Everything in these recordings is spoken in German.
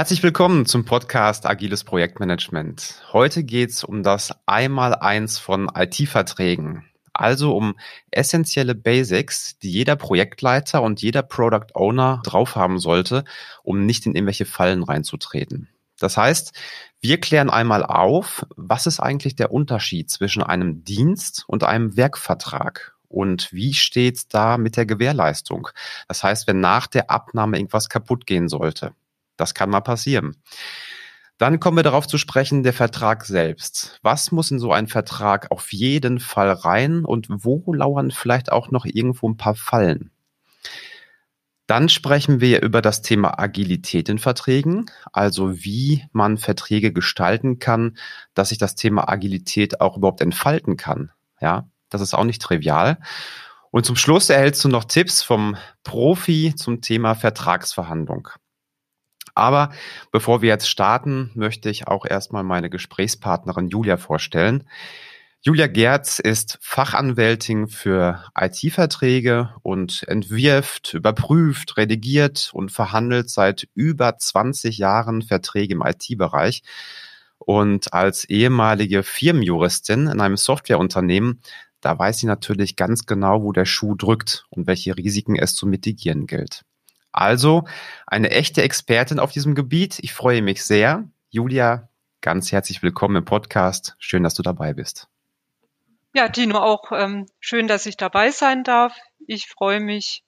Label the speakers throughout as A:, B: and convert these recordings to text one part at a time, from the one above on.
A: Herzlich willkommen zum Podcast Agiles Projektmanagement. Heute geht's um das Einmaleins von IT-Verträgen. Also um essentielle Basics, die jeder Projektleiter und jeder Product Owner drauf haben sollte, um nicht in irgendwelche Fallen reinzutreten. Das heißt, wir klären einmal auf, was ist eigentlich der Unterschied zwischen einem Dienst und einem Werkvertrag und wie steht's da mit der Gewährleistung? Das heißt, wenn nach der Abnahme irgendwas kaputt gehen sollte. Das kann mal passieren. Dann kommen wir darauf zu sprechen, der Vertrag selbst. Was muss in so einen Vertrag auf jeden Fall rein und wo lauern vielleicht auch noch irgendwo ein paar Fallen? Dann sprechen wir über das Thema Agilität in Verträgen, also wie man Verträge gestalten kann, dass sich das Thema Agilität auch überhaupt entfalten kann. Ja, das ist auch nicht trivial. Und zum Schluss erhältst du noch Tipps vom Profi zum Thema Vertragsverhandlung. Aber bevor wir jetzt starten, möchte ich auch erstmal meine Gesprächspartnerin Julia vorstellen. Julia Gerz ist Fachanwältin für IT-Verträge und entwirft, überprüft, redigiert und verhandelt seit über 20 Jahren Verträge im IT-Bereich. Und als ehemalige Firmenjuristin in einem Softwareunternehmen, da weiß sie natürlich ganz genau, wo der Schuh drückt und welche Risiken es zu mitigieren gilt. Also eine echte Expertin auf diesem Gebiet. Ich freue mich sehr. Julia, ganz herzlich willkommen im Podcast. Schön, dass du dabei bist.
B: Ja, Dino, auch ähm, schön, dass ich dabei sein darf. Ich freue mich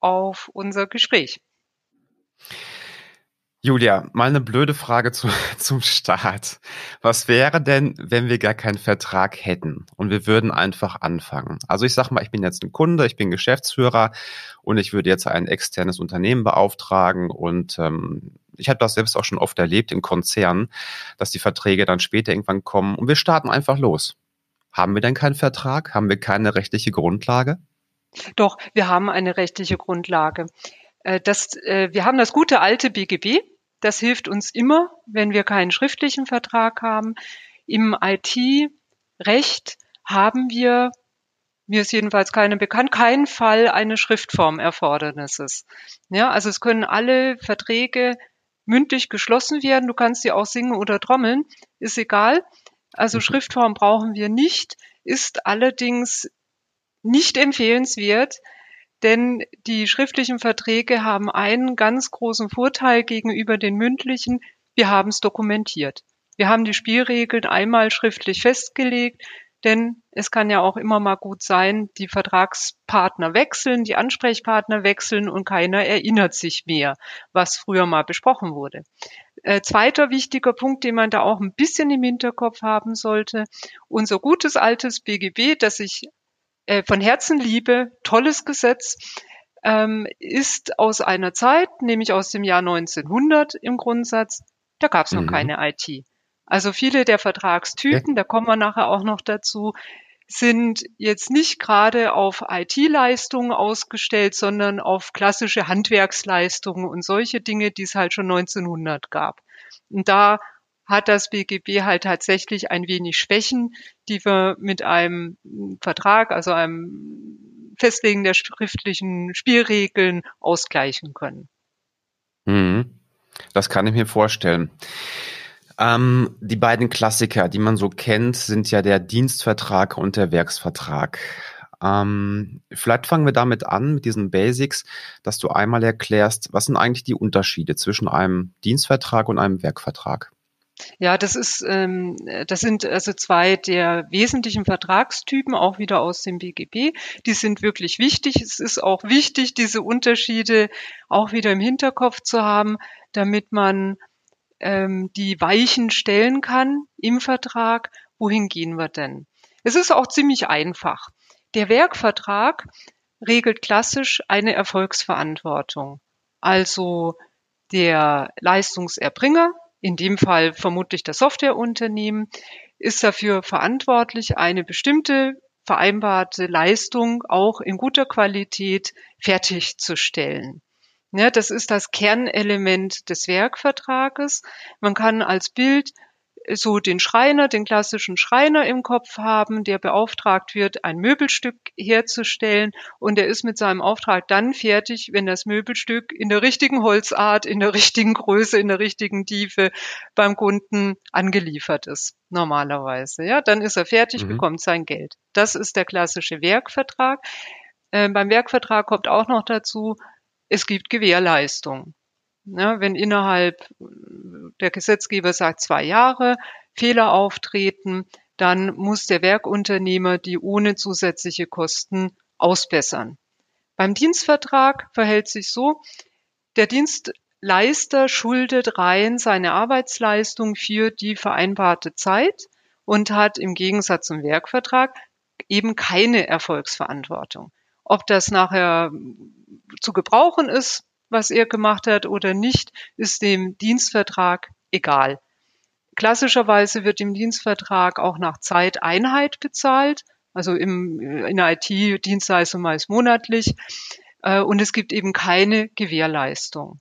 B: auf unser Gespräch.
A: Julia, mal eine blöde Frage zu, zum Start. Was wäre denn, wenn wir gar keinen Vertrag hätten und wir würden einfach anfangen? Also ich sag mal, ich bin jetzt ein Kunde, ich bin Geschäftsführer und ich würde jetzt ein externes Unternehmen beauftragen und ähm, ich habe das selbst auch schon oft erlebt in Konzernen, dass die Verträge dann später irgendwann kommen und wir starten einfach los. Haben wir denn keinen Vertrag? Haben wir keine rechtliche Grundlage?
B: Doch, wir haben eine rechtliche Grundlage. Äh, das, äh, wir haben das gute alte BGB, das hilft uns immer, wenn wir keinen schriftlichen Vertrag haben. Im IT-Recht haben wir, mir ist jedenfalls keine bekannt, keinen Fall eines Schriftformerfordernisses. Ja, also es können alle Verträge mündlich geschlossen werden. Du kannst sie auch singen oder trommeln, ist egal. Also Schriftform brauchen wir nicht, ist allerdings nicht empfehlenswert, denn die schriftlichen Verträge haben einen ganz großen Vorteil gegenüber den mündlichen. Wir haben es dokumentiert. Wir haben die Spielregeln einmal schriftlich festgelegt, denn es kann ja auch immer mal gut sein, die Vertragspartner wechseln, die Ansprechpartner wechseln und keiner erinnert sich mehr, was früher mal besprochen wurde. Äh, zweiter wichtiger Punkt, den man da auch ein bisschen im Hinterkopf haben sollte, unser gutes altes BGB, das ich äh, von Herzen liebe, tolles Gesetz, ähm, ist aus einer Zeit, nämlich aus dem Jahr 1900 im Grundsatz, da gab es noch mhm. keine IT. Also viele der Vertragstypen, ja. da kommen wir nachher auch noch dazu, sind jetzt nicht gerade auf IT-Leistungen ausgestellt, sondern auf klassische Handwerksleistungen und solche Dinge, die es halt schon 1900 gab. Und da hat das BGB halt tatsächlich ein wenig Schwächen, die wir mit einem Vertrag, also einem Festlegen der schriftlichen Spielregeln ausgleichen können.
A: Mhm. Das kann ich mir vorstellen. Ähm, die beiden Klassiker, die man so kennt, sind ja der Dienstvertrag und der Werksvertrag. Ähm, vielleicht fangen wir damit an, mit diesen Basics, dass du einmal erklärst, was sind eigentlich die Unterschiede zwischen einem Dienstvertrag und einem Werkvertrag?
B: Ja, das ist, ähm, das sind also zwei der wesentlichen Vertragstypen, auch wieder aus dem BGB. Die sind wirklich wichtig. Es ist auch wichtig, diese Unterschiede auch wieder im Hinterkopf zu haben, damit man ähm, die Weichen stellen kann im Vertrag. Wohin gehen wir denn? Es ist auch ziemlich einfach. Der Werkvertrag regelt klassisch eine Erfolgsverantwortung. Also der Leistungserbringer in dem Fall vermutlich das Softwareunternehmen, ist dafür verantwortlich, eine bestimmte vereinbarte Leistung auch in guter Qualität fertigzustellen. Ja, das ist das Kernelement des Werkvertrages. Man kann als Bild so den Schreiner, den klassischen Schreiner im Kopf haben, der beauftragt wird, ein Möbelstück herzustellen und er ist mit seinem Auftrag dann fertig, wenn das Möbelstück in der richtigen Holzart, in der richtigen Größe, in der richtigen Tiefe beim Kunden angeliefert ist. Normalerweise, ja, dann ist er fertig, mhm. bekommt sein Geld. Das ist der klassische Werkvertrag. Äh, beim Werkvertrag kommt auch noch dazu, es gibt Gewährleistung. Ja, wenn innerhalb der Gesetzgeber sagt zwei Jahre Fehler auftreten, dann muss der Werkunternehmer die ohne zusätzliche Kosten ausbessern. Beim Dienstvertrag verhält sich so, der Dienstleister schuldet rein seine Arbeitsleistung für die vereinbarte Zeit und hat im Gegensatz zum Werkvertrag eben keine Erfolgsverantwortung. Ob das nachher zu gebrauchen ist, was er gemacht hat oder nicht, ist dem Dienstvertrag egal. Klassischerweise wird im Dienstvertrag auch nach Zeiteinheit bezahlt, also im, in der IT-Dienstleistung meist monatlich. Äh, und es gibt eben keine Gewährleistung.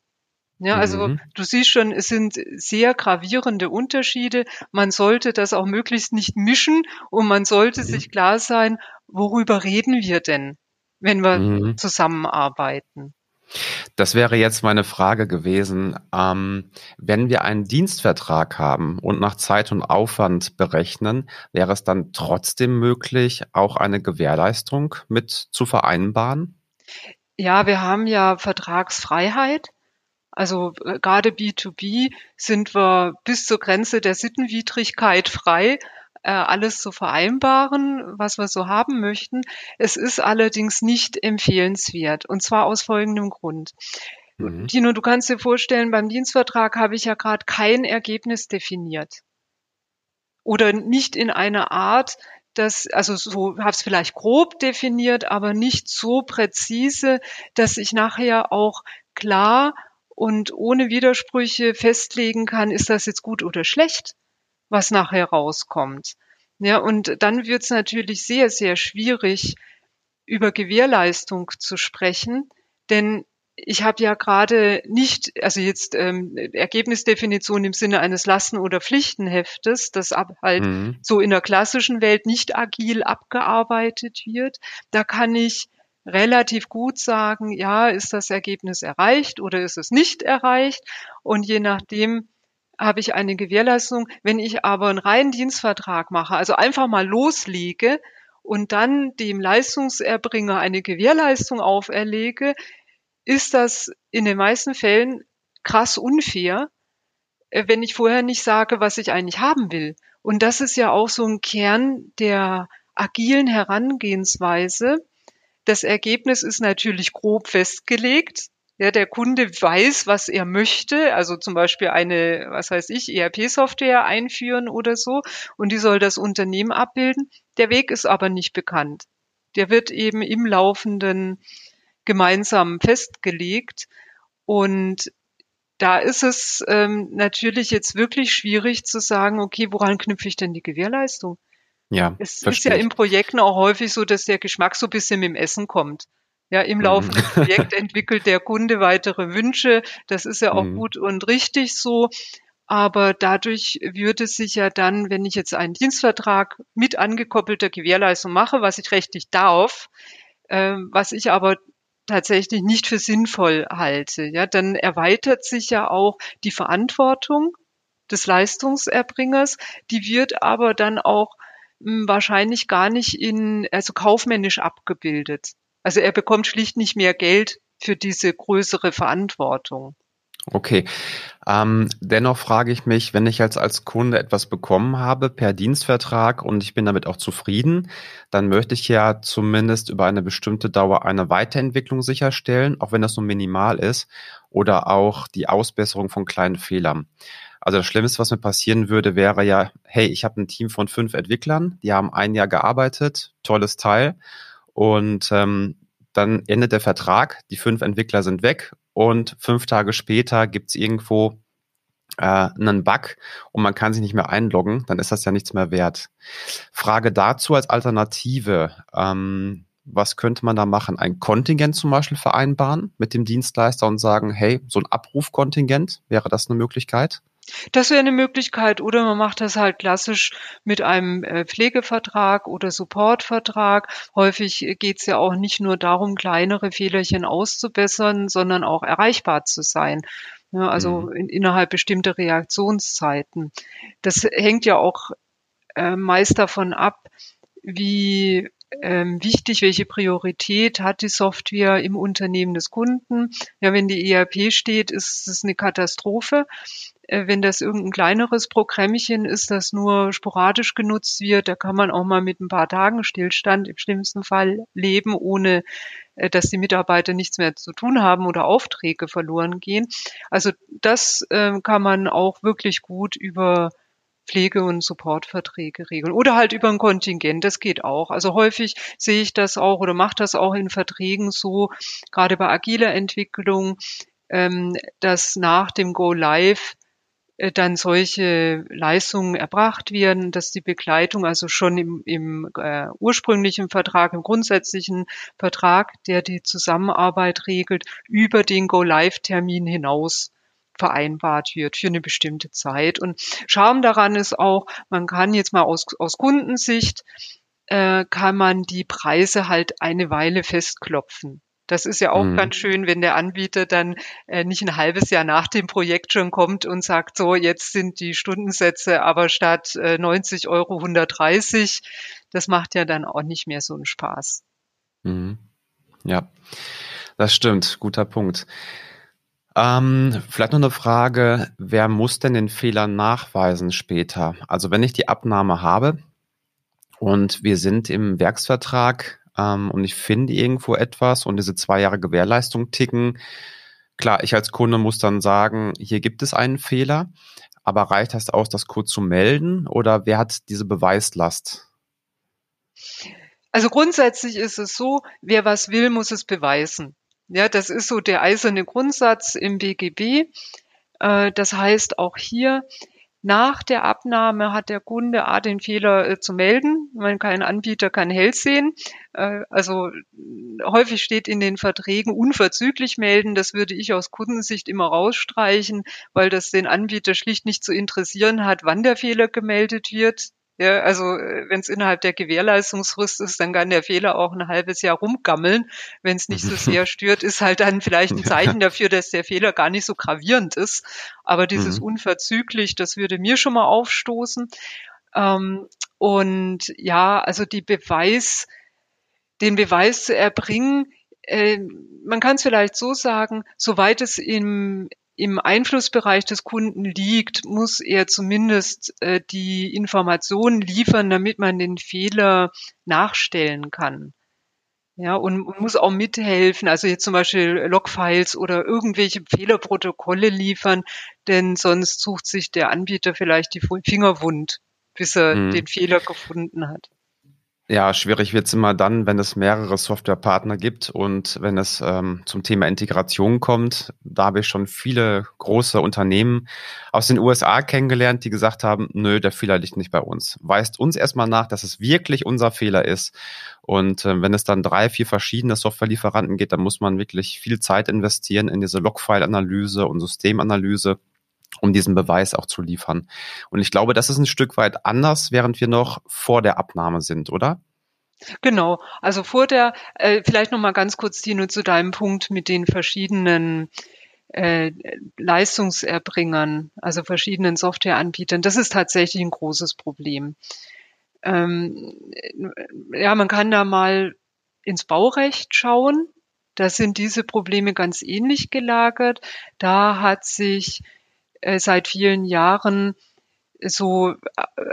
B: Ja, also mhm. du siehst schon, es sind sehr gravierende Unterschiede. Man sollte das auch möglichst nicht mischen und man sollte mhm. sich klar sein, worüber reden wir denn, wenn wir mhm. zusammenarbeiten.
A: Das wäre jetzt meine Frage gewesen. Ähm, wenn wir einen Dienstvertrag haben und nach Zeit und Aufwand berechnen, wäre es dann trotzdem möglich, auch eine Gewährleistung mit zu vereinbaren?
B: Ja, wir haben ja Vertragsfreiheit. Also äh, gerade B2B sind wir bis zur Grenze der Sittenwidrigkeit frei äh, alles zu vereinbaren, was wir so haben möchten. Es ist allerdings nicht empfehlenswert und zwar aus folgendem Grund. Mhm. Tino, du kannst dir vorstellen, beim Dienstvertrag habe ich ja gerade kein Ergebnis definiert. Oder nicht in einer Art, dass, also so habe es vielleicht grob definiert, aber nicht so präzise, dass ich nachher auch klar und ohne Widersprüche festlegen kann, ist das jetzt gut oder schlecht was nachher rauskommt. Ja, und dann wird es natürlich sehr, sehr schwierig, über Gewährleistung zu sprechen, denn ich habe ja gerade nicht, also jetzt ähm, Ergebnisdefinition im Sinne eines Lasten- oder Pflichtenheftes, das ab, halt mhm. so in der klassischen Welt nicht agil abgearbeitet wird. Da kann ich relativ gut sagen, ja, ist das Ergebnis erreicht oder ist es nicht erreicht? Und je nachdem habe ich eine Gewährleistung. Wenn ich aber einen reinen Dienstvertrag mache, also einfach mal loslege und dann dem Leistungserbringer eine Gewährleistung auferlege, ist das in den meisten Fällen krass unfair, äh, wenn ich vorher nicht sage, was ich eigentlich haben will. Und das ist ja auch so ein Kern der agilen Herangehensweise. Das Ergebnis ist natürlich grob festgelegt. Ja, der Kunde weiß, was er möchte, also zum Beispiel eine, was weiß ich, ERP-Software einführen oder so, und die soll das Unternehmen abbilden. Der Weg ist aber nicht bekannt. Der wird eben im Laufenden gemeinsam festgelegt. Und da ist es ähm, natürlich jetzt wirklich schwierig zu sagen, okay, woran knüpfe ich denn die Gewährleistung? Ja, es ist ja in Projekten auch häufig so, dass der Geschmack so ein bisschen mit dem Essen kommt. Ja, im Laufe des mhm. Projekts entwickelt der Kunde weitere Wünsche. Das ist ja auch mhm. gut und richtig so. Aber dadurch würde sich ja dann, wenn ich jetzt einen Dienstvertrag mit angekoppelter Gewährleistung mache, was ich rechtlich darf, äh, was ich aber tatsächlich nicht für sinnvoll halte, ja, dann erweitert sich ja auch die Verantwortung des Leistungserbringers. Die wird aber dann auch mh, hm, wahrscheinlich gar nicht in, also kaufmännisch abgebildet. Also er bekommt schlicht nicht mehr Geld für diese größere Verantwortung.
A: Okay. Ähm, dennoch frage ich mich, wenn ich jetzt als Kunde etwas bekommen habe per Dienstvertrag und ich bin damit auch zufrieden, dann möchte ich ja zumindest über eine bestimmte Dauer eine Weiterentwicklung sicherstellen, auch wenn das nur minimal ist, oder auch die Ausbesserung von kleinen Fehlern. Also das Schlimmste, was mir passieren würde, wäre ja, hey, ich habe ein Team von fünf Entwicklern, die haben ein Jahr gearbeitet, tolles Teil. Und ähm, dann endet der Vertrag, die fünf Entwickler sind weg und fünf Tage später gibt's irgendwo äh, einen Bug und man kann sich nicht mehr einloggen, dann ist das ja nichts mehr wert. Frage dazu als Alternative. Ähm, was könnte man da machen? Ein Kontingent zum Beispiel vereinbaren mit dem Dienstleister und sagen, hey, so ein Abrufkontingent, wäre das eine Möglichkeit?
B: Das wäre eine Möglichkeit oder man macht das halt klassisch mit einem äh, Pflegevertrag oder Supportvertrag. Häufig geht's ja auch nicht nur darum, kleinere Fehlerchen auszubessern, sondern auch erreichbar zu sein. Ja, also
A: Mhm.
B: in, innerhalb bestimmter Reaktionszeiten. Das hängt ja auch äh, meist davon ab, wie ähm, wichtig, welche Priorität hat die Software im Unternehmen des Kunden. Ja, wenn die ERP steht, ist es eine Katastrophe. Äh, wenn das irgendein kleineres Programmchen ist, das nur sporadisch genutzt wird, da kann man auch mal mit ein paar Tagen Stillstand im schlimmsten Fall leben, ohne äh, dass die Mitarbeiter nichts mehr zu tun haben oder Aufträge verloren gehen. Also das äh, kann man auch wirklich gut über Pflege- und Supportverträge regeln. Oder halt über ein Kontingent, das geht auch. Also häufig sehe ich das auch oder mache das auch in Verträgen so, gerade bei agiler Entwicklung, ähm, dass nach dem Go Live dann solche Leistungen erbracht werden, dass die Begleitung also schon im, im äh, ursprünglichen Vertrag, im grundsätzlichen Vertrag, der die Zusammenarbeit regelt, über den Go-Live-Termin hinaus vereinbart wird für eine bestimmte Zeit. Und Charme daran ist auch, man kann jetzt mal aus, aus Kundensicht, äh, kann man die Preise halt eine Weile festklopfen. Das ist ja auch
A: Mhm.
B: ganz schön, wenn der Anbieter dann äh, nicht ein halbes Jahr nach dem Projekt schon kommt und sagt, so, jetzt sind die Stundensätze aber statt äh, 90 Euro 130. Das macht ja dann auch nicht mehr so einen Spaß.
A: Mhm. Ja, das stimmt. Guter Punkt. Ähm, vielleicht noch eine Frage, wer muss denn den Fehler nachweisen später? Also wenn ich die Abnahme habe und wir sind im Werksvertrag ähm, und ich finde irgendwo etwas und diese zwei Jahre Gewährleistung ticken, klar, ich als Kunde muss dann sagen, hier gibt es einen Fehler, aber reicht das aus, das kurz zu melden oder wer hat diese Beweislast?
B: Also grundsätzlich ist es so, wer was will, muss es beweisen. Ja, das ist so der eiserne Grundsatz im BGB. Äh, das heißt auch hier, nach der Abnahme hat der Kunde A den Fehler äh, zu melden. Man kein Anbieter kann hell sehen. Äh, also häufig steht in den Verträgen unverzüglich melden. Das würde ich aus Kundensicht immer rausstreichen, weil das den Anbieter schlicht nicht zu interessieren hat, wann der Fehler gemeldet wird. Ja, also wenn es innerhalb der Gewährleistungsfrist ist, dann kann der Fehler auch ein halbes Jahr rumgammeln. Wenn es nicht so sehr stört, ist halt dann vielleicht ein Zeichen dafür, dass der Fehler gar nicht so gravierend ist. Aber dieses
A: Mhm.
B: unverzüglich, das würde mir schon mal aufstoßen. Ähm, und ja, also die Beweis, den Beweis zu erbringen, äh, man kann es vielleicht so sagen, soweit es im im Einflussbereich des Kunden liegt, muss er zumindest äh, die Informationen liefern, damit man den Fehler nachstellen kann. Ja, und, und muss auch mithelfen, also jetzt zum Beispiel Logfiles oder irgendwelche Fehlerprotokolle liefern, denn sonst sucht sich der Anbieter vielleicht die Finger wund, bis er
A: Mhm.
B: den Fehler gefunden hat.
A: Ja, schwierig wird's immer dann, wenn es mehrere Softwarepartner gibt und wenn es ähm, zum Thema Integration kommt. Da habe ich schon viele große Unternehmen aus den USA kennengelernt, die gesagt haben, nö, der Fehler liegt nicht bei uns. Weist uns erstmal nach, dass es wirklich unser Fehler ist. Und äh, wenn es dann drei, vier verschiedene Softwarelieferanten geht, dann muss man wirklich viel Zeit investieren in diese Logfile-Analyse und Systemanalyse um diesen Beweis auch zu liefern. Und ich glaube, das ist ein Stück weit anders, während wir noch vor der Abnahme sind, oder?
B: Genau. Also vor der, äh, vielleicht noch mal ganz kurz, Tino, zu deinem Punkt mit den verschiedenen äh, Leistungserbringern, also verschiedenen Softwareanbietern. Das ist tatsächlich ein großes Problem. Ähm, ja, man kann da mal ins Baurecht schauen. Da sind diese Probleme ganz ähnlich gelagert. Da hat sich äh, seit vielen Jahren so äh,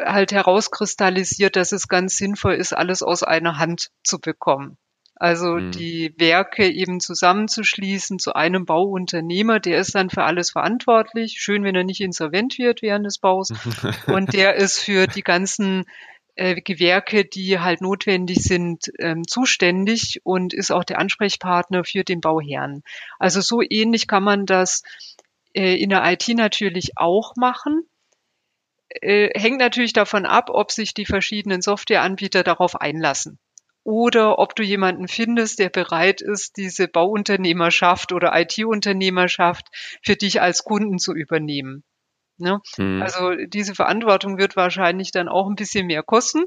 B: halt herauskristallisiert, dass es ganz sinnvoll ist, alles aus einer Hand zu bekommen. Also
A: Mhm.
B: die Werke eben zusammenzuschließen zu einem Bauunternehmer, der ist dann für alles verantwortlich. Schön, wenn er nicht insolvent wird während des Baus. Und der ist für die ganzen äh, Gewerke, die halt notwendig sind, ähm, zuständig und ist auch der Ansprechpartner für den Bauherrn. Also so ähnlich kann man das in der IT natürlich auch machen. Äh, hängt natürlich davon ab, ob sich die verschiedenen Softwareanbieter darauf einlassen. Oder ob du jemanden findest, der bereit ist, diese Bauunternehmerschaft oder IT-Unternehmerschaft für dich als Kunden zu übernehmen. Ne? Mhm. Also diese Verantwortung wird wahrscheinlich dann auch ein bisschen mehr kosten.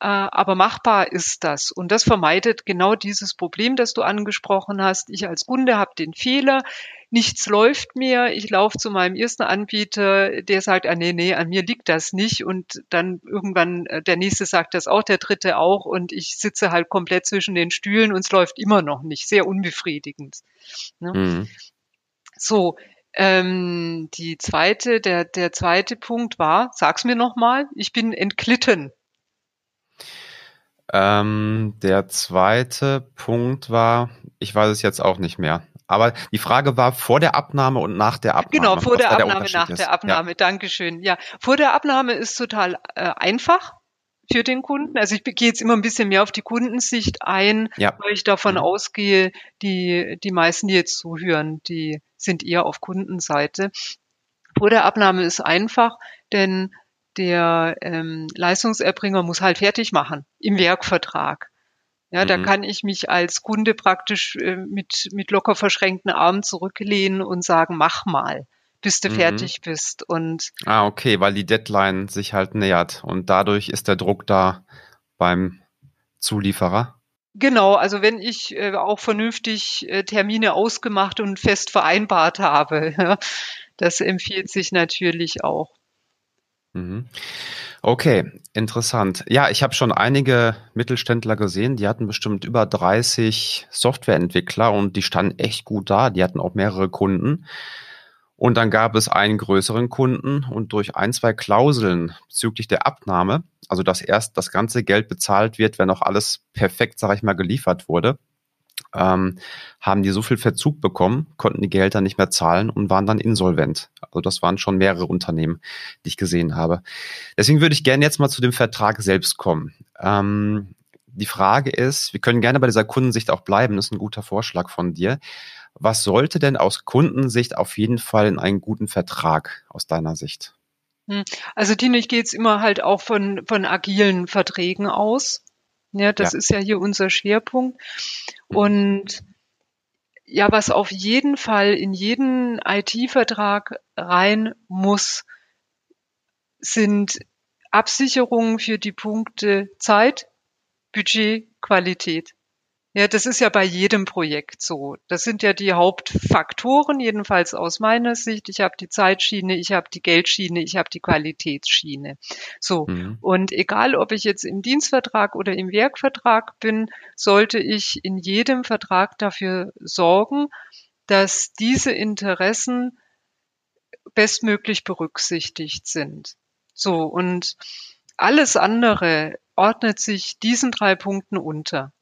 B: Äh, aber machbar ist das. Und das vermeidet genau dieses Problem, das du angesprochen hast. Ich als Kunde habe den Fehler, nichts läuft mehr. Ich laufe zu meinem ersten Anbieter, der sagt, ah, nee, nee, an mir liegt das nicht. Und dann irgendwann äh, der nächste sagt das auch, der dritte auch. Und ich sitze halt komplett zwischen den Stühlen und es läuft immer noch nicht. Sehr unbefriedigend. Ne? Mhm. So, ähm, die zweite, der, der zweite Punkt war, sag's mir nochmal, ich bin entglitten.
A: Ähm, der zweite Punkt war, ich weiß es jetzt auch nicht mehr. Aber die Frage war vor der Abnahme und nach der Abnahme.
B: Genau, vor der Abnahme, der nach ist. der Abnahme. Ja. Dankeschön. Ja, vor der Abnahme ist total äh, einfach für den Kunden. Also ich gehe jetzt immer ein bisschen mehr auf die Kundensicht ein, ja. weil ich davon mhm. ausgehe, die, die meisten, die jetzt zuhören, die sind eher auf Kundenseite. Vor der Abnahme ist einfach, denn der ähm, Leistungserbringer muss halt fertig machen im Werkvertrag. Ja, mhm. da kann ich mich als Kunde praktisch äh, mit, mit locker verschränkten Armen zurücklehnen und sagen, mach mal, bis du mhm. fertig bist. Und
A: ah, okay, weil die Deadline sich halt nähert und dadurch ist der Druck da beim Zulieferer.
B: Genau, also wenn ich äh, auch vernünftig äh, Termine ausgemacht und fest vereinbart habe, das empfiehlt sich natürlich auch.
A: Mhm. Okay, interessant. Ja, ich habe schon einige Mittelständler gesehen, die hatten bestimmt über 30 Softwareentwickler und die standen echt gut da. Die hatten auch mehrere Kunden. Und dann gab es einen größeren Kunden und durch ein, zwei Klauseln bezüglich der Abnahme, also dass erst das ganze Geld bezahlt wird, wenn auch alles perfekt, sage ich mal, geliefert wurde, ähm, haben die so viel Verzug bekommen, konnten die Gehälter nicht mehr zahlen und waren dann insolvent. Also das waren schon mehrere Unternehmen, die ich gesehen habe. Deswegen würde ich gerne jetzt mal zu dem Vertrag selbst kommen. Ähm, die Frage ist, wir können gerne bei dieser Kundensicht auch bleiben, das ist ein guter Vorschlag von dir. Was sollte denn aus Kundensicht auf jeden Fall in einen guten Vertrag aus deiner Sicht?
B: Hm. Also Tine, ich gehe jetzt immer halt auch von, von agilen Verträgen aus. Ja, das ja. ist ja hier unser Schwerpunkt. Mhm. Und ja, was auf jeden Fall in jeden IT-Vertrag rein muss, sind Absicherungen für die Punkte Zeit, Budget, Qualität. Ja, das ist ja bei jedem Projekt so. Das sind ja die Hauptfaktoren, jedenfalls aus meiner Sicht. Ich habe die Zeitschiene, ich habe die Geldschiene, ich habe die Qualitätsschiene. So. Mhm. Und egal, ob ich jetzt im Dienstvertrag oder im Werkvertrag bin, sollte ich in jedem Vertrag dafür sorgen, dass diese Interessen bestmöglich berücksichtigt sind. So. Und alles andere ordnet sich diesen drei Punkten unter.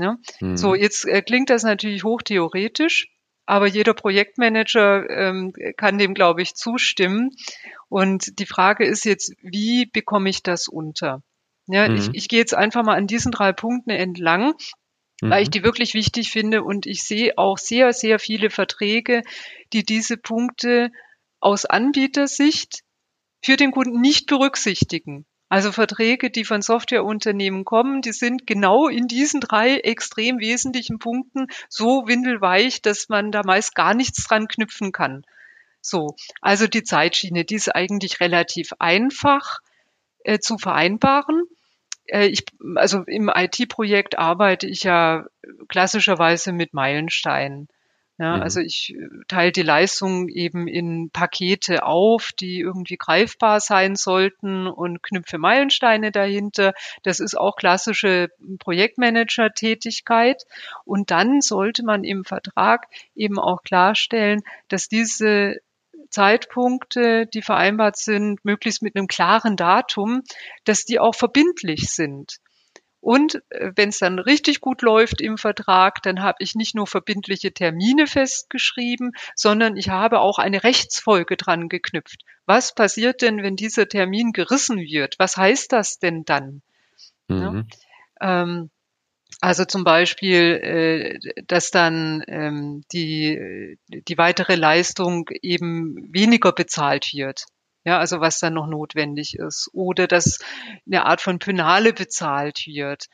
B: Ja? Mhm. So, jetzt äh, klingt das natürlich hochtheoretisch, aber jeder Projektmanager ähm, kann dem, glaube ich, zustimmen. Und die Frage ist jetzt, wie bekomme ich das unter? Ja, mhm. ich, ich gehe jetzt einfach mal an diesen drei Punkten entlang, mhm. weil ich mhm. die wirklich wichtig finde. Und ich sehe auch sehr, sehr viele Verträge, die diese Punkte aus Anbietersicht für den Kunden nicht berücksichtigen. Also Verträge, die von Softwareunternehmen kommen, die sind genau in diesen drei extrem wesentlichen Punkten so windelweich, dass man da meist gar nichts dran knüpfen kann. So, also die Zeitschiene, die ist eigentlich relativ einfach äh, zu vereinbaren. Äh, ich, also im IT-Projekt arbeite ich ja klassischerweise mit Meilensteinen. Ja, mhm. Also ich äh, teile die Leistung eben in Pakete auf, die irgendwie greifbar sein sollten und knüpfe Meilensteine dahinter. Das ist auch klassische Projektmanager-Tätigkeit. Und dann sollte man im Vertrag eben auch klarstellen, dass diese Zeitpunkte, die vereinbart sind, möglichst mit einem klaren Datum, dass die auch verbindlich sind. Und äh, wenn es dann richtig gut läuft im Vertrag, dann habe ich nicht nur verbindliche Termine festgeschrieben, sondern ich habe auch eine Rechtsfolge dran geknüpft. Was passiert denn, wenn dieser Termin gerissen wird? Was heißt das denn dann? Mhm. Ja, ähm, also zum Beispiel, äh, dass dann ähm, die, die weitere Leistung eben weniger bezahlt wird. Ja, also was dann noch notwendig ist. Oder dass eine Art von Penale bezahlt wird.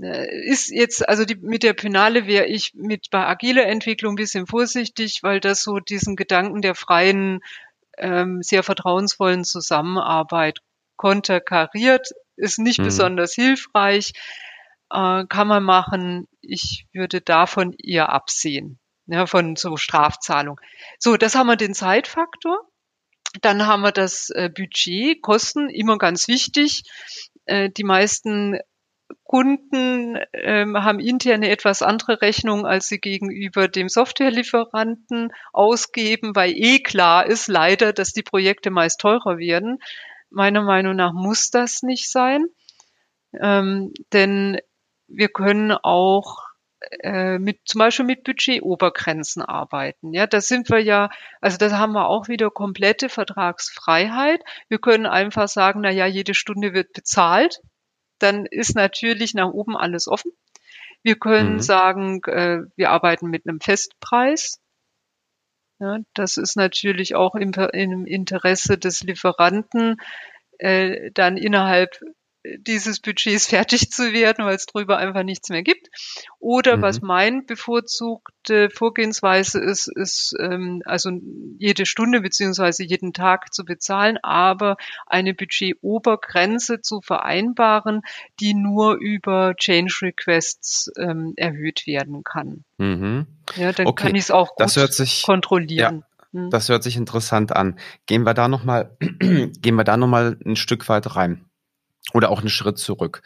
B: Äh, ist jetzt, also die, mit der Penale wäre ich mit bei agiler Entwicklung ein bisschen vorsichtig, weil das so diesen Gedanken der freien ähm, sehr vertrauensvollen Zusammenarbeit konterkariert, ist nicht mhm. besonders hilfreich, äh, kann man machen. Ich würde davon eher absehen, ja, von so Strafzahlung. So, das haben wir den Zeitfaktor. Dann haben wir das äh, Budget, Kosten, immer ganz wichtig. Äh, die meisten Kunden ähm, haben intern eine etwas andere Rechnung, als sie gegenüber dem Softwarelieferanten ausgeben, weil eh klar ist leider, dass die Projekte meist teurer werden. Meiner Meinung nach muss das nicht sein, ähm, denn wir können auch äh, mit zum Beispiel mit Budgetobergrenzen arbeiten. Ja, da sind wir ja, also da haben wir auch wieder komplette Vertragsfreiheit. Wir können einfach sagen, na ja, jede Stunde wird bezahlt dann ist natürlich nach oben alles offen. Wir können mhm. sagen, äh, wir arbeiten mit einem Festpreis. Ja, das ist natürlich auch im, im Interesse des Lieferanten, äh, dann innerhalb dieses Budgets fertig zu werden, weil es drüber einfach nichts mehr gibt. Oder mhm. was mein bevorzugte Vorgehensweise ist, ist ähm, also jede Stunde beziehungsweise jeden Tag zu bezahlen, aber eine Budgetobergrenze zu vereinbaren, die nur über Change Requests ähm, erhöht werden kann. Mhm. Ja, dann okay. kann ich es auch gut sich, kontrollieren.
A: Ja, hm. das hört sich interessant an. Gehen wir da noch mal, gehen wir da noch mal ein Stück weit rein oder auch einen Schritt zurück.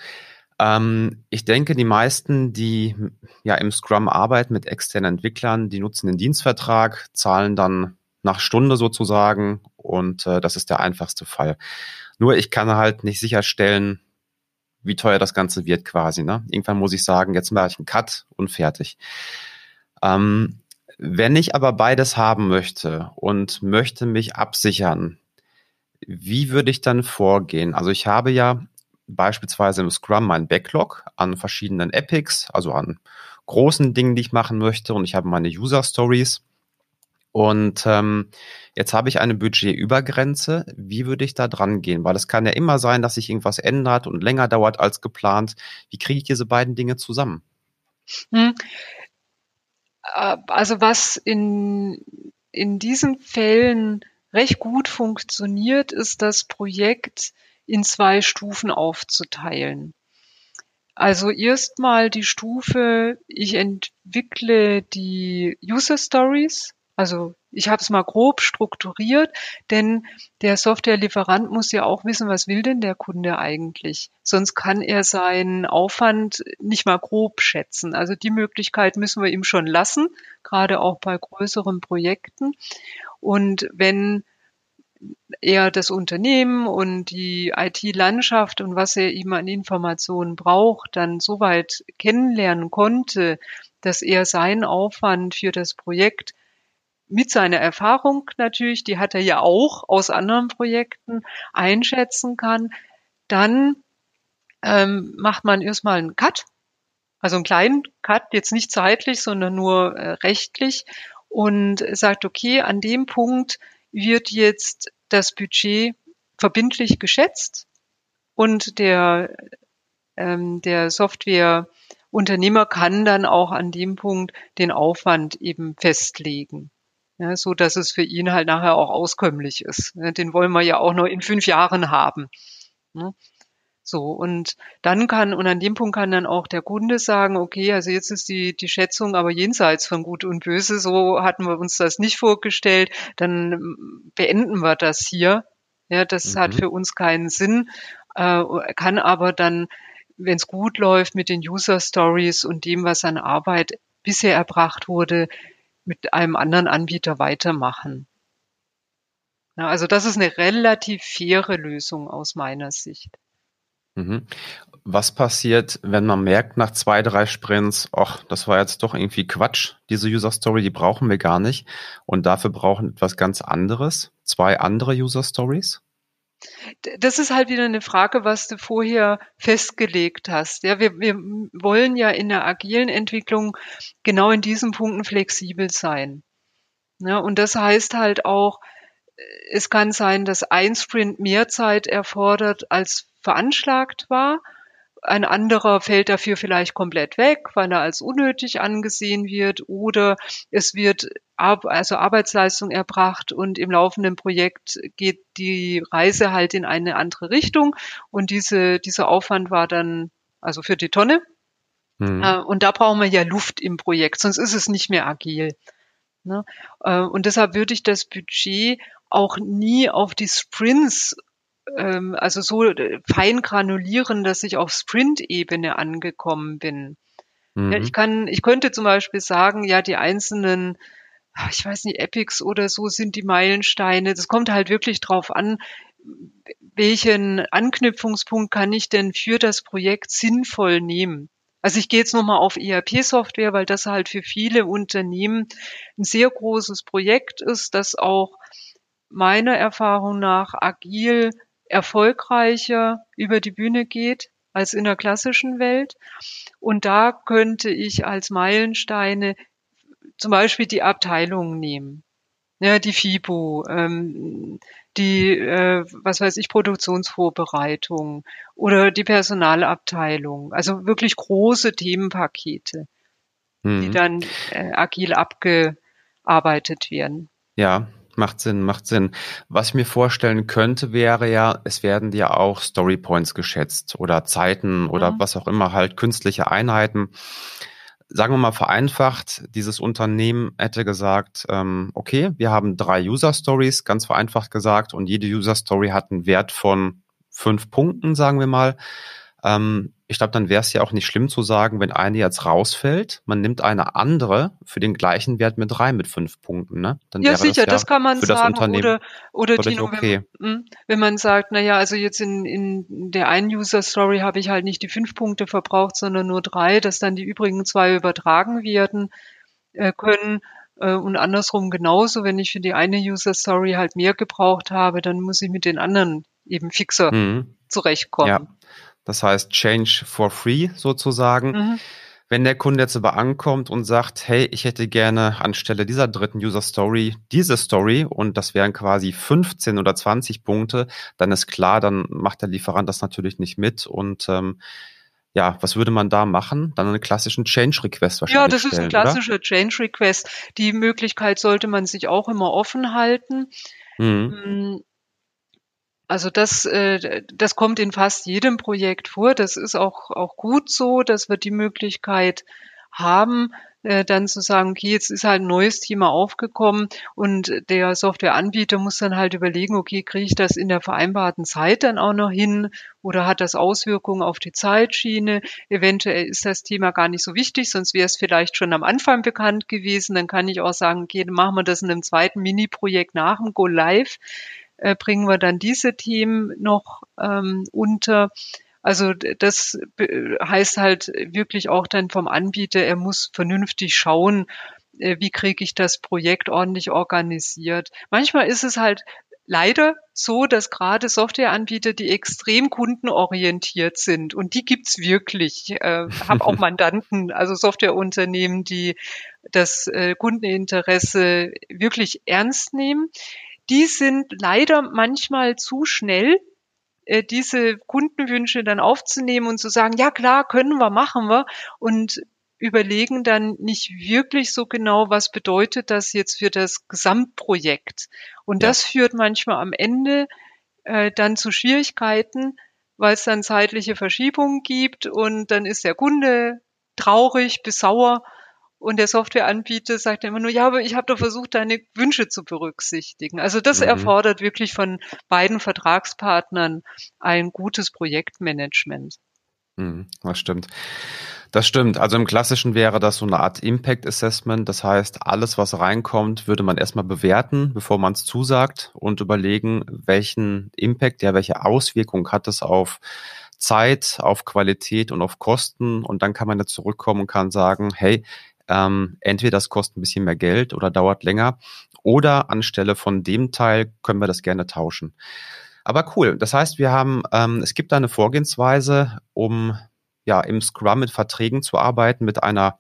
A: Ähm, ich denke, die meisten, die ja im Scrum arbeiten mit externen Entwicklern, die nutzen den Dienstvertrag, zahlen dann nach Stunde sozusagen und äh, das ist der einfachste Fall. Nur ich kann halt nicht sicherstellen, wie teuer das Ganze wird quasi. Ne? Irgendwann muss ich sagen, jetzt mache ich einen Cut und fertig. Ähm, wenn ich aber beides haben möchte und möchte mich absichern, wie würde ich dann vorgehen? Also ich habe ja beispielsweise im Scrum mein Backlog an verschiedenen Epics, also an großen Dingen, die ich machen möchte und ich habe meine User Stories. Und ähm, jetzt habe ich eine Budgetübergrenze. Wie würde ich da dran gehen? Weil es kann ja immer sein, dass sich irgendwas ändert und länger dauert als geplant. Wie kriege ich diese beiden Dinge zusammen? Hm.
B: Äh, also was in, in diesen Fällen recht gut funktioniert, ist das Projekt in zwei Stufen aufzuteilen. Also erstmal die Stufe, ich entwickle die User Stories, also ich habe es mal grob strukturiert, denn der Softwarelieferant muss ja auch wissen, was will denn der Kunde eigentlich. Sonst kann er seinen Aufwand nicht mal grob schätzen. Also die Möglichkeit müssen wir ihm schon lassen, gerade auch bei größeren Projekten. Und wenn er das Unternehmen und die IT-Landschaft und was er ihm an Informationen braucht, dann soweit kennenlernen konnte, dass er seinen Aufwand für das Projekt mit seiner Erfahrung natürlich, die hat er ja auch aus anderen Projekten, einschätzen kann, dann ähm, macht man erstmal einen Cut, also einen kleinen Cut, jetzt nicht zeitlich, sondern nur äh, rechtlich und sagt, okay, an dem Punkt wird jetzt das Budget verbindlich geschätzt und der, ähm, der Softwareunternehmer kann dann auch an dem Punkt den Aufwand eben festlegen. Ja, so dass es für ihn halt nachher auch auskömmlich ist. Den wollen wir ja auch noch in fünf Jahren haben. So, und dann kann, und an dem Punkt kann dann auch der Kunde sagen, okay, also jetzt ist die, die Schätzung aber jenseits von Gut und Böse, so hatten wir uns das nicht vorgestellt, dann beenden wir das hier. Ja, das mhm. hat für uns keinen Sinn, äh, kann aber dann, wenn es gut läuft mit den User Stories und dem, was an Arbeit bisher erbracht wurde, mit einem anderen Anbieter weitermachen. Ja, also das ist eine relativ faire Lösung aus meiner Sicht.
A: Mhm. Was passiert, wenn man merkt nach zwei, drei Sprints, ach, das war jetzt doch irgendwie Quatsch, diese User Story, die brauchen wir gar nicht und dafür brauchen etwas ganz anderes, zwei andere User Stories?
B: Das ist halt wieder eine Frage, was du vorher festgelegt hast. Ja, wir, wir wollen ja in der agilen Entwicklung genau in diesen Punkten flexibel sein. Ja, und das heißt halt auch, es kann sein, dass ein Sprint mehr Zeit erfordert als veranschlagt war. Ein anderer fällt dafür vielleicht komplett weg, weil er als unnötig angesehen wird oder es wird also Arbeitsleistung erbracht und im laufenden Projekt geht die Reise halt in eine andere Richtung und diese, dieser Aufwand war dann also für die Tonne. Mhm. Äh, und da brauchen wir ja Luft im Projekt, sonst ist es nicht mehr agil. Ne? Äh, und deshalb würde ich das Budget auch nie auf die Sprints ähm, also so äh, fein granulieren, dass ich auf Sprint-Ebene angekommen bin. Mhm. Ja, ich kann, ich könnte zum Beispiel sagen, ja, die einzelnen, ah, ich weiß nicht, Epics oder so sind die Meilensteine. Das kommt halt wirklich drauf an, welchen Anknüpfungspunkt kann ich denn für das Projekt sinnvoll nehmen. Also ich gehe jetzt nochmal auf ERP-Software, weil das halt für viele Unternehmen ein sehr großes Projekt ist, das auch meiner Erfahrung nach agil erfolgreicher über die Bühne geht als in der klassischen Welt. Und da könnte ich als Meilensteine zum Beispiel die Abteilungen nehmen. Ja, die FIBO, ähm, die, äh, was weiß ich, Produktionsvorbereitung oder die Personalabteilung. Also wirklich große Themenpakete, mhm. die dann äh, agil abgearbeitet werden.
A: Ja, Macht Sinn, macht Sinn. Was ich mir vorstellen könnte, wäre ja, es werden ja auch Storypoints geschätzt oder Zeiten oder mhm. was auch immer, halt künstliche Einheiten. Sagen wir mal vereinfacht, dieses Unternehmen hätte gesagt, ähm, okay, wir haben drei User Stories, ganz vereinfacht gesagt, und jede User Story hat einen Wert von fünf Punkten, sagen wir mal. Ähm, ich glaube, dann wäre es ja auch nicht schlimm zu sagen, wenn eine jetzt rausfällt, man nimmt eine andere für den gleichen Wert mit rein mit fünf Punkten, ne?
B: Dann ja, sicher, das, ja das kann man sagen. Oder oder Dino, okay. wenn, hm, wenn man sagt, na ja, also jetzt in, in der einen User Story habe ich halt nicht die fünf Punkte verbraucht, sondern nur drei, dass dann die übrigen zwei übertragen werden äh, können. Äh, und andersrum genauso, wenn ich für die eine User Story halt mehr gebraucht habe, dann muss ich mit den anderen eben fixer mhm. zurechtkommen. Ja.
A: Das heißt Change for Free sozusagen. Mhm. Wenn der Kunde jetzt aber ankommt und sagt, hey, ich hätte gerne anstelle dieser dritten User Story diese Story und das wären quasi 15 oder 20 Punkte, dann ist klar, dann macht der Lieferant das natürlich nicht mit und ähm, ja, was würde man da machen? Dann einen klassischen Change Request wahrscheinlich.
B: Ja, das
A: stellen,
B: ist ein klassischer
A: oder?
B: Change Request. Die Möglichkeit sollte man sich auch immer offen halten. Mhm. Also das, äh, das kommt in fast jedem Projekt vor. Das ist auch, auch gut so, dass wir die Möglichkeit haben, äh, dann zu sagen, okay, jetzt ist halt ein neues Thema aufgekommen und der Softwareanbieter muss dann halt überlegen, okay, kriege ich das in der vereinbarten Zeit dann auch noch hin oder hat das Auswirkungen auf die Zeitschiene? Eventuell ist das Thema gar nicht so wichtig, sonst wäre es vielleicht schon am Anfang bekannt gewesen. Dann kann ich auch sagen, okay, dann machen wir das in einem zweiten Mini-Projekt nach dem Go Live äh, bringen wir dann diese Themen noch ähm, unter. Also das heißt halt wirklich auch dann vom Anbieter, er muss vernünftig schauen, äh, wie kriege ich das Projekt ordentlich organisiert. Manchmal ist es halt leider so, dass gerade Softwareanbieter, die extrem kundenorientiert sind, und die gibt's wirklich. Ich äh, habe auch Mandanten, also Softwareunternehmen, die das äh, Kundeninteresse wirklich ernst nehmen die sind leider manchmal zu schnell, äh, diese Kundenwünsche dann aufzunehmen und zu sagen, ja klar, können wir, machen wir und überlegen dann nicht wirklich so genau, was bedeutet das jetzt für das Gesamtprojekt. Und ja. das führt manchmal am Ende äh, dann zu Schwierigkeiten, weil es dann zeitliche Verschiebungen gibt und dann ist der Kunde traurig bis sauer und der Softwareanbieter sagt immer nur, ja, aber ich habe doch versucht, deine Wünsche zu berücksichtigen. Also das mhm. erfordert wirklich von beiden Vertragspartnern ein gutes Projektmanagement.
A: Mhm, das stimmt. Das stimmt. Also im Klassischen wäre das so eine Art Impact Assessment. Das heißt, alles, was reinkommt, würde man erstmal bewerten, bevor man es zusagt und überlegen, welchen Impact, ja, welche Auswirkung hat es auf Zeit, auf Qualität und auf Kosten. Und dann kann man da zurückkommen und kann sagen, hey, ähm, entweder das kostet ein bisschen mehr Geld oder dauert länger oder anstelle von dem Teil können wir das gerne tauschen. Aber cool. Das heißt, wir haben, ähm, es gibt eine Vorgehensweise, um ja im Scrum mit Verträgen zu arbeiten mit einer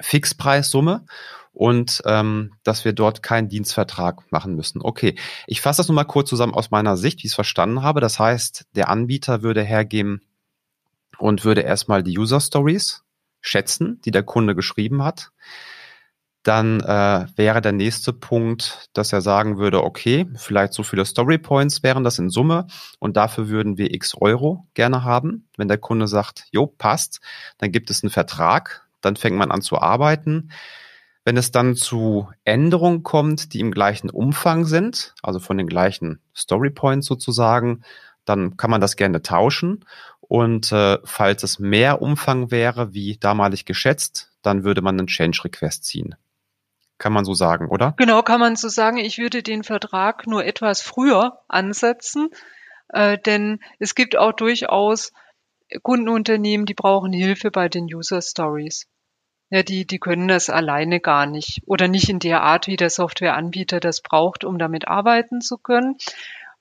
A: Fixpreissumme und ähm, dass wir dort keinen Dienstvertrag machen müssen. Okay, ich fasse das nochmal kurz zusammen aus meiner Sicht, wie ich es verstanden habe. Das heißt, der Anbieter würde hergeben und würde erstmal die User Stories schätzen, die der Kunde geschrieben hat. dann äh, wäre der nächste Punkt, dass er sagen würde, okay, vielleicht so viele Story Points wären das in Summe und dafür würden wir x Euro gerne haben. Wenn der Kunde sagt, jo, passt, dann gibt es einen Vertrag, dann fängt man an zu arbeiten. Wenn es dann zu Änderungen kommt, die im gleichen Umfang sind, also von den gleichen Story Points sozusagen, dann kann man das gerne tauschen. Und äh, falls es mehr Umfang wäre, wie damalig geschätzt, dann würde man einen Change Request ziehen. Kann man so sagen, oder?
B: Genau, kann man so sagen. Ich würde den Vertrag nur etwas früher ansetzen, äh, denn es gibt auch durchaus Kundenunternehmen, die brauchen Hilfe bei den User Stories. Ja, die, die können das alleine gar nicht oder nicht in der Art, wie der Softwareanbieter das braucht, um damit arbeiten zu können.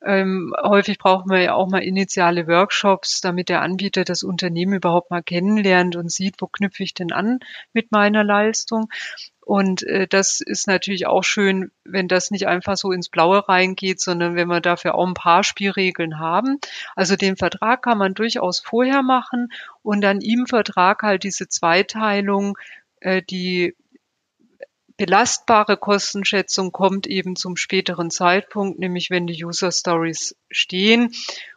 B: Ähm, häufig braucht man ja auch mal initiale Workshops, damit der Anbieter das Unternehmen überhaupt mal kennenlernt und sieht, wo knüpfe ich denn an mit meiner Leistung. Und äh, das ist natürlich auch schön, wenn das nicht einfach so ins Blaue reingeht, sondern wenn wir dafür auch ein paar Spielregeln haben. Also den Vertrag kann man durchaus vorher machen und dann im Vertrag halt diese Zweiteilung, äh, die belastbare Kostenschätzung kommt eben zum späteren Zeitpunkt, nämlich wenn die User Stories stehen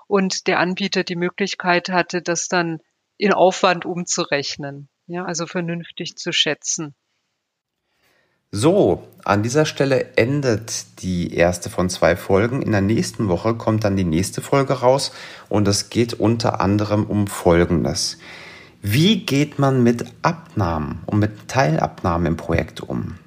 B: und der Anbieter die Möglichkeit hatte, das dann in Aufwand umzurechnen. Ja, also vernünftig zu schätzen.
A: So, an dieser Stelle endet die erste von zwei Folgen. In der nächsten Woche kommt dann die nächste Folge raus und es geht unter anderem um Folgendes. Wie geht man mit Abnahmen und mit Teilabnahmen im Projekt um?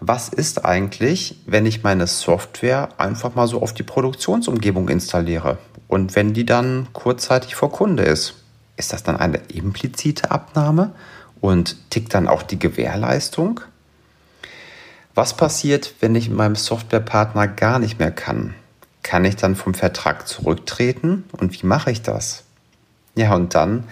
A: Was ist eigentlich, wenn ich meine Software einfach mal so auf die Produktionsumgebung installiere und wenn die dann kurzzeitig vor Kunde ist? Ist das dann eine implizite Abnahme und tickt dann auch die Gewährleistung? Was passiert, wenn ich mit meinem Softwarepartner gar nicht mehr kann? Kann ich dann vom Vertrag zurücktreten? Und wie mache ich das? Ja, und dann,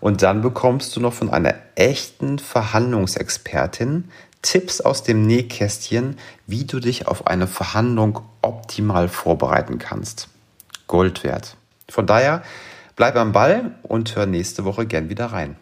A: und dann bekommst du noch von einer echten Verhandlungsexpertin Tipps aus dem Nähkästchen, wie du dich auf eine Verhandlung optimal vorbereiten kannst. Gold wert. Von daher, bleib am Ball und hör nächste Woche gern wieder rein.